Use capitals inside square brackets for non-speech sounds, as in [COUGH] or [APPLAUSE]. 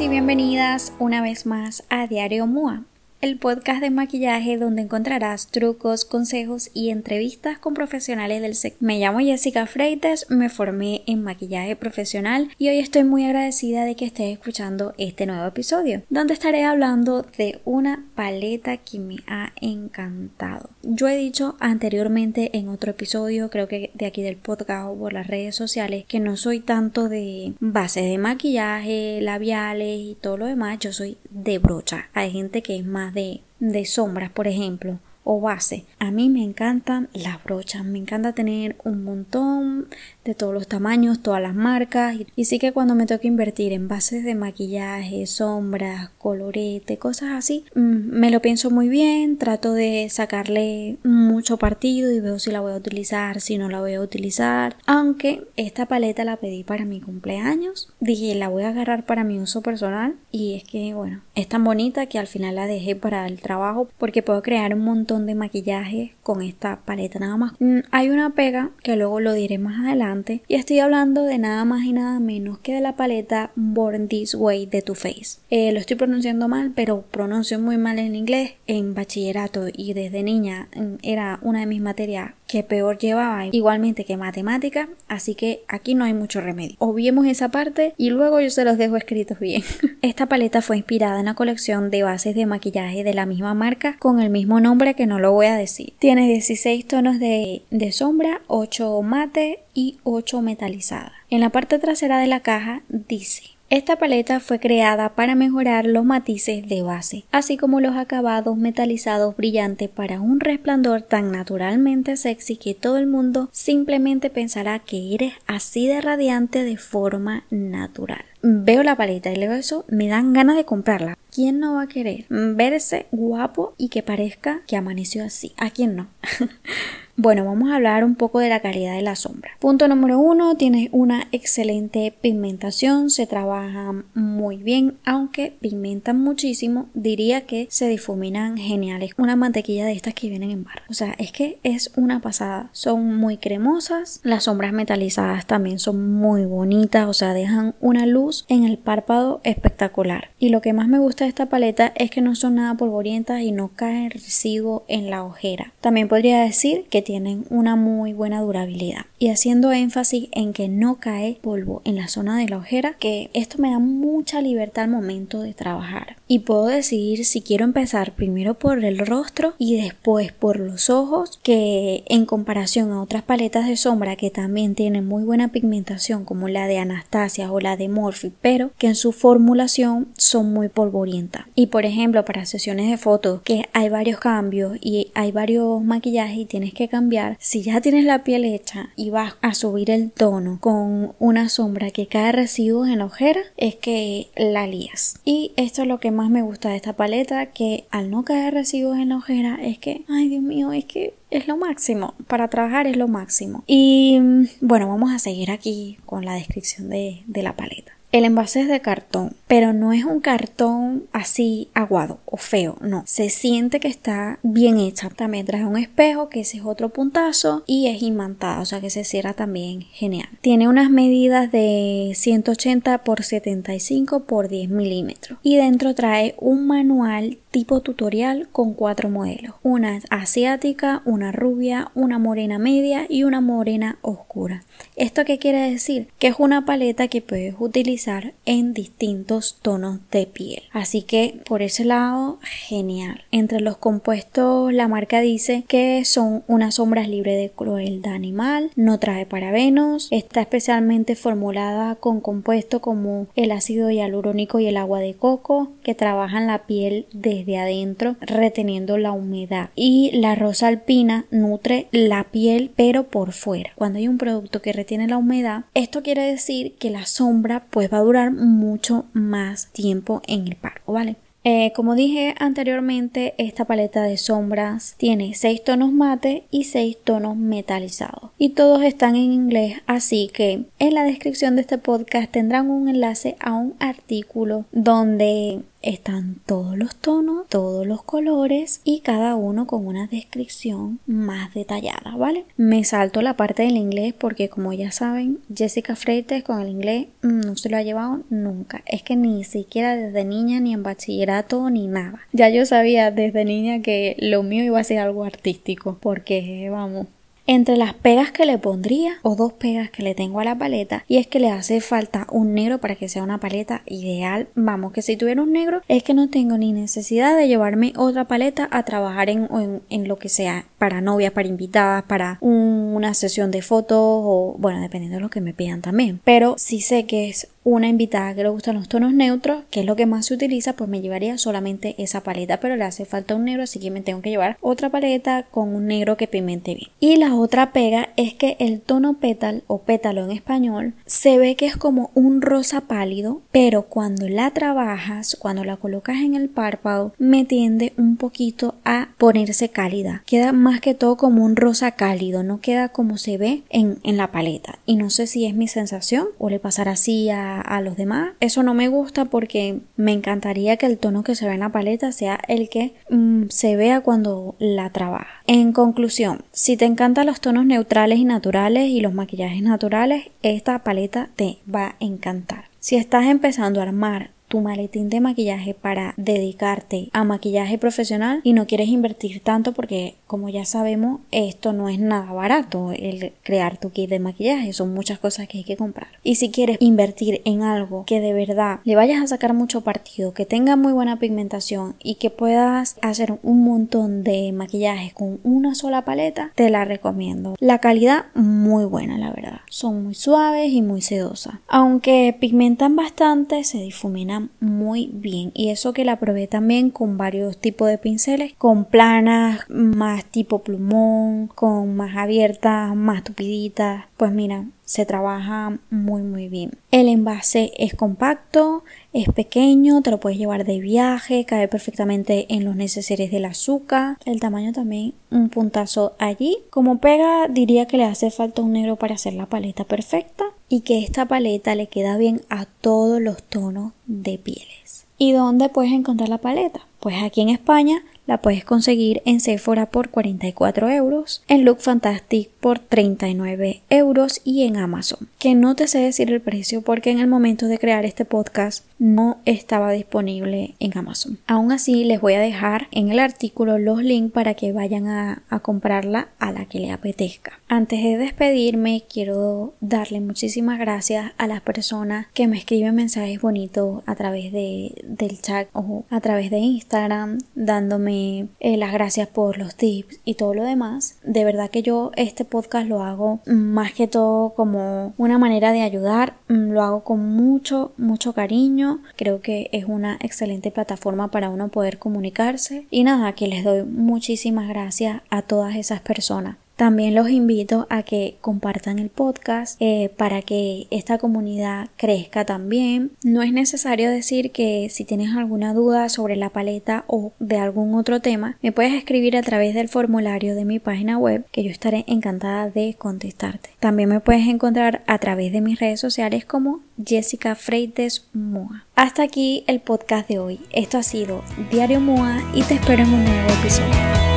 Y bienvenidas una vez más a Diario MUA, el podcast de maquillaje donde encontrarás trucos, consejos y entrevistas con profesionales del sector. Me llamo Jessica Freites, me formé en maquillaje profesional y hoy estoy muy agradecida de que estés escuchando este nuevo episodio, donde estaré hablando de una paleta que me ha encantado. Yo he dicho anteriormente en otro episodio, creo que de aquí del podcast o por las redes sociales, que no soy tanto de bases de maquillaje, labiales y todo lo demás, yo soy de brocha. Hay gente que es más de, de sombras, por ejemplo, o base. A mí me encantan las brochas, me encanta tener un montón de todos los tamaños, todas las marcas. Y sí que cuando me toca invertir en bases de maquillaje, sombras, colorete, cosas así, mm, me lo pienso muy bien, trato de sacarle mucho partido y veo si la voy a utilizar, si no la voy a utilizar. Aunque esta paleta la pedí para mi cumpleaños, dije la voy a agarrar para mi uso personal y es que bueno, es tan bonita que al final la dejé para el trabajo porque puedo crear un montón de maquillaje con esta paleta nada más. Mm, hay una pega que luego lo diré más adelante y estoy hablando de nada más y nada menos que de la paleta Born This Way de Too Faced. Eh, lo estoy pronunciando mal, pero pronuncio muy mal en inglés. En bachillerato y desde niña mm, era una de mis materias que peor llevaba igualmente que matemática, así que aquí no hay mucho remedio. Obviemos esa parte y luego yo se los dejo escritos bien. [LAUGHS] Esta paleta fue inspirada en la colección de bases de maquillaje de la misma marca con el mismo nombre que no lo voy a decir. Tiene 16 tonos de, de sombra, 8 mate y 8 metalizada. En la parte trasera de la caja dice esta paleta fue creada para mejorar los matices de base, así como los acabados metalizados brillantes para un resplandor tan naturalmente sexy que todo el mundo simplemente pensará que eres así de radiante de forma natural. Veo la paleta y luego eso me dan ganas de comprarla. ¿Quién no va a querer verse guapo y que parezca que amaneció así? ¿A quién no? [LAUGHS] Bueno, vamos a hablar un poco de la calidad de la sombra. Punto número uno, tiene una excelente pigmentación, se trabaja muy bien, aunque pigmentan muchísimo, diría que se difuminan geniales. Una mantequilla de estas que vienen en barra. O sea, es que es una pasada. Son muy cremosas, las sombras metalizadas también son muy bonitas, o sea, dejan una luz en el párpado espectacular. Y lo que más me gusta de esta paleta es que no son nada polvorientas y no caen residuo en la ojera. También podría decir que tienen una muy buena durabilidad. Y haciendo énfasis en que no cae polvo en la zona de la ojera, que esto me da mucha libertad al momento de trabajar. Y puedo decidir si quiero empezar primero por el rostro y después por los ojos, que en comparación a otras paletas de sombra que también tienen muy buena pigmentación como la de Anastasia o la de Morphe, pero que en su formulación son muy polvorientas. Y por ejemplo, para sesiones de fotos que hay varios cambios y hay varios maquillajes y tienes que cambiar si ya tienes la piel hecha y vas a subir el tono con una sombra que cae residuos en la ojera, es que la lías. Y esto es lo que más me gusta de esta paleta, que al no caer residuos en la ojera es que, ay Dios mío, es que es lo máximo. Para trabajar es lo máximo. Y mm, bueno, vamos a seguir aquí con la descripción de, de la paleta. El envase es de cartón, pero no es un cartón así aguado o feo, no. Se siente que está bien hecha. También trae un espejo, que ese es otro puntazo, y es imantada, o sea que se cierra también genial. Tiene unas medidas de 180 por 75 por 10 milímetros. Y dentro trae un manual tipo tutorial con cuatro modelos. Una asiática, una rubia, una morena media y una morena oscura. ¿Esto qué quiere decir? Que es una paleta que puedes utilizar en distintos tonos de piel. Así que por ese lado, genial. Entre los compuestos, la marca dice que son unas sombras libres de crueldad animal, no trae parabenos, está especialmente formulada con compuestos como el ácido hialurónico y el agua de coco que trabajan la piel desde adentro reteniendo la humedad y la rosa alpina nutre la piel pero por fuera. Cuando hay un producto que retiene la humedad, esto quiere decir que la sombra pues va a durar mucho más tiempo en el parco, ¿vale? Eh, como dije anteriormente, esta paleta de sombras tiene 6 tonos mate y 6 tonos metalizados. Y todos están en inglés, así que en la descripción de este podcast tendrán un enlace a un artículo donde están todos los tonos, todos los colores y cada uno con una descripción más detallada, ¿vale? Me salto la parte del inglés porque como ya saben, Jessica Freites con el inglés no se lo ha llevado nunca. Es que ni siquiera desde niña ni en bachillerato ni nada. Ya yo sabía desde niña que lo mío iba a ser algo artístico porque vamos, entre las pegas que le pondría o dos pegas que le tengo a la paleta y es que le hace falta un negro para que sea una paleta ideal. Vamos que si tuviera un negro es que no tengo ni necesidad de llevarme otra paleta a trabajar en, en, lo que sea para novias para invitadas para una sesión de fotos o bueno dependiendo de lo que me pidan también. Pero si sé que es una invitada que le gustan los tonos neutros, que es lo que más se utiliza, pues me llevaría solamente esa paleta, pero le hace falta un negro, así que me tengo que llevar otra paleta con un negro que pimente bien. Y la otra pega es que el tono pétal o pétalo en español se ve que es como un rosa pálido, pero cuando la trabajas, cuando la colocas en el párpado, me tiende un poquito a ponerse cálida. Queda más que todo como un rosa cálido, no queda como se ve en, en la paleta. Y no sé si es mi sensación o le pasará así a a, los demás. Eso no me gusta porque me encantaría que el tono que se ve en la paleta sea el que mm, se vea cuando la trabaja. En conclusión, si te encantan los tonos neutrales y naturales y los maquillajes naturales, esta paleta te va a encantar. Si estás empezando a armar tu maletín de maquillaje para dedicarte a maquillaje profesional y no quieres invertir tanto porque como ya sabemos esto no es nada barato el crear tu kit de maquillaje son muchas cosas que hay que comprar. Y si quieres invertir en algo que de verdad le vayas a sacar mucho partido que tenga muy buena pigmentación y que puedas hacer un montón de maquillajes con una sola paleta te la recomiendo. La calidad muy buena la verdad. Son muy suaves y muy sedosas. Aunque pigmentan bastante se difuminan muy bien. Y eso que la probé también con varios tipos de pinceles con planas más tipo plumón con más abiertas más tupiditas. Pues mira se trabaja muy muy bien. El envase es compacto es pequeño te lo puedes llevar de viaje cae perfectamente en los neceseres del azúcar. El tamaño también un puntazo allí. Como pega diría que le hace falta un negro para hacer la paleta perfecta y que esta paleta le queda bien a todos los tonos de pieles. ¿Y dónde puedes encontrar la paleta? Pues aquí en España la puedes conseguir en Sephora por 44 euros, en Look Fantastic por 39 euros y en Amazon. Que no te sé decir el precio porque en el momento de crear este podcast no estaba disponible en Amazon. Aún así les voy a dejar en el artículo los links para que vayan a, comprarla a la que le apetezca. Antes de despedirme quiero darle muchísimas gracias a las personas que me escriben mensajes bonitos a través de, del chat o a través de Instagram dándome eh, las gracias por los tips y todo lo demás. De verdad que yo este podcast lo hago más que todo como una manera de ayudar, mm, lo hago con mucho, mucho cariño. Creo que es una excelente plataforma para uno poder comunicarse. Y nada, que les doy muchísimas gracias a todas esas personas. También los invito a que compartan el podcast eh, para que esta comunidad crezca también. No es necesario decir que si tienes alguna duda sobre la paleta o de algún otro tema, me puedes escribir a través del formulario de mi página web que yo estaré encantada de contestarte. También me puedes encontrar a través de mis redes sociales como Jessica Freites Moa. Hasta aquí el podcast de hoy. Esto ha sido Diario Moa y te espero en un nuevo episodio.